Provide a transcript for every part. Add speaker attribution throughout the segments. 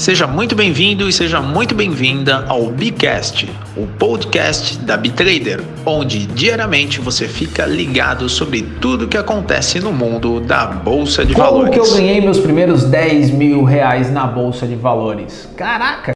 Speaker 1: Seja muito bem-vindo e seja muito bem-vinda ao Bicast, o podcast da Bitrader, onde diariamente você fica ligado sobre tudo que acontece no mundo da Bolsa de
Speaker 2: Como
Speaker 1: Valores.
Speaker 2: que eu ganhei meus primeiros 10 mil reais na Bolsa de Valores? Caraca!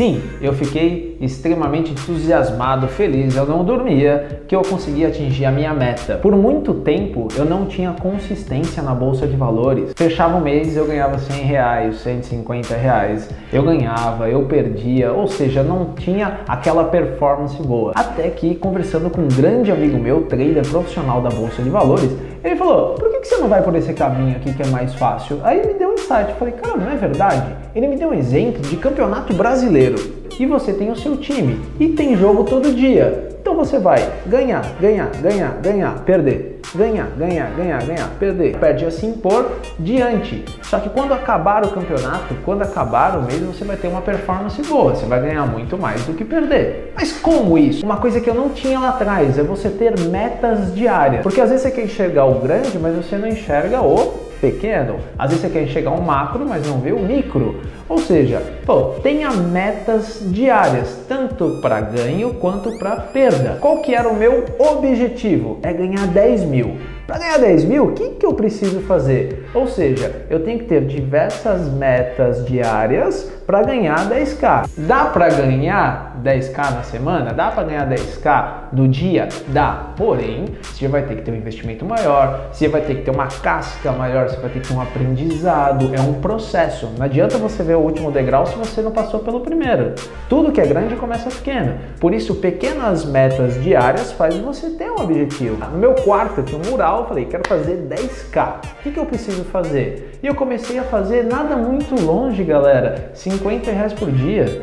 Speaker 2: Sim, eu fiquei extremamente entusiasmado, feliz, eu não dormia, que eu consegui atingir a minha meta. Por muito tempo eu não tinha consistência na bolsa de valores. Fechava o mês eu ganhava 100 reais, 150 reais, eu ganhava, eu perdia, ou seja, não tinha aquela performance boa. Até que conversando com um grande amigo meu, trader profissional da bolsa de valores, ele falou: por que, você não vai por esse caminho aqui que é mais fácil? Aí me deu um insight, eu falei, cara, não é verdade? Ele me deu um exemplo de campeonato brasileiro e você tem o seu time e tem jogo todo dia. Então você vai ganhar, ganhar, ganhar, ganhar, perder, ganhar, ganhar, ganhar, ganhar, perder. Perde assim por diante. Só que quando acabar o campeonato, quando acabar o mês, você vai ter uma performance boa. Você vai ganhar muito mais do que perder. Mas como isso? Uma coisa que eu não tinha lá atrás é você ter metas diárias. Porque às vezes você quer enxergar o grande, mas você não enxerga o pequeno. Às vezes você quer enxergar um macro, mas não vê o micro. Ou seja, pô, tenha metas diárias, tanto para ganho quanto para perda. Qual que era o meu objetivo? É ganhar 10 mil. Para ganhar 10 mil, o que, que eu preciso fazer? Ou seja, eu tenho que ter diversas metas diárias para ganhar 10k. Dá para ganhar 10k na semana? Dá para ganhar 10k no dia? Dá. Porém, você vai ter que ter um investimento maior, você vai ter que ter uma casca maior, você vai ter que ter um aprendizado. É um processo. Não adianta você ver o último degrau se você não passou pelo primeiro. Tudo que é grande começa pequeno. Por isso, pequenas metas diárias faz você ter um objetivo. No meu quarto eu tinha um mural, eu falei, quero fazer 10k. O que, eu preciso fazer? E eu comecei a fazer nada muito longe, galera. 50 reais por dia.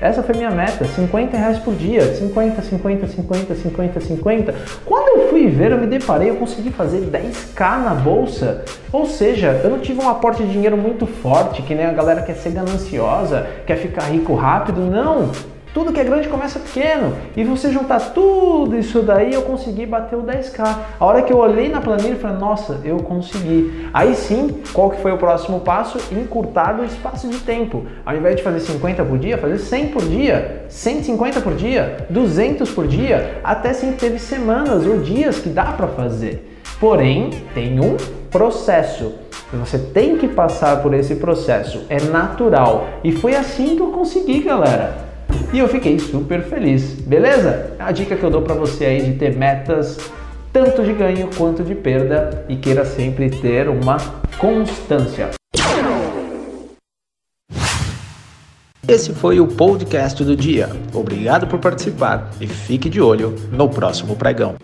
Speaker 2: Essa foi minha meta, 50 reais por dia, 50, 50, 50, 50, 50. Quando eu fui ver, eu me deparei, eu consegui fazer 10k na bolsa. Ou seja, eu não tive um aporte de dinheiro muito forte, que nem a galera quer ser gananciosa, quer ficar rico rápido. Não! Tudo que é grande começa pequeno. E você juntar tudo isso daí, eu consegui bater o 10k. A hora que eu olhei na planilha, eu falei, nossa, eu consegui. Aí sim, qual que foi o próximo passo? Encurtar o espaço de tempo. Ao invés de fazer 50 por dia, fazer 100 por dia, 150 por dia, 200 por dia, até sim teve semanas ou dias que dá para fazer. Porém, tem um processo. Você tem que passar por esse processo. É natural. E foi assim que eu consegui, galera e eu fiquei super feliz, beleza? A dica que eu dou para você aí de ter metas tanto de ganho quanto de perda e queira sempre ter uma constância.
Speaker 1: Esse foi o podcast do dia. Obrigado por participar e fique de olho no próximo pregão.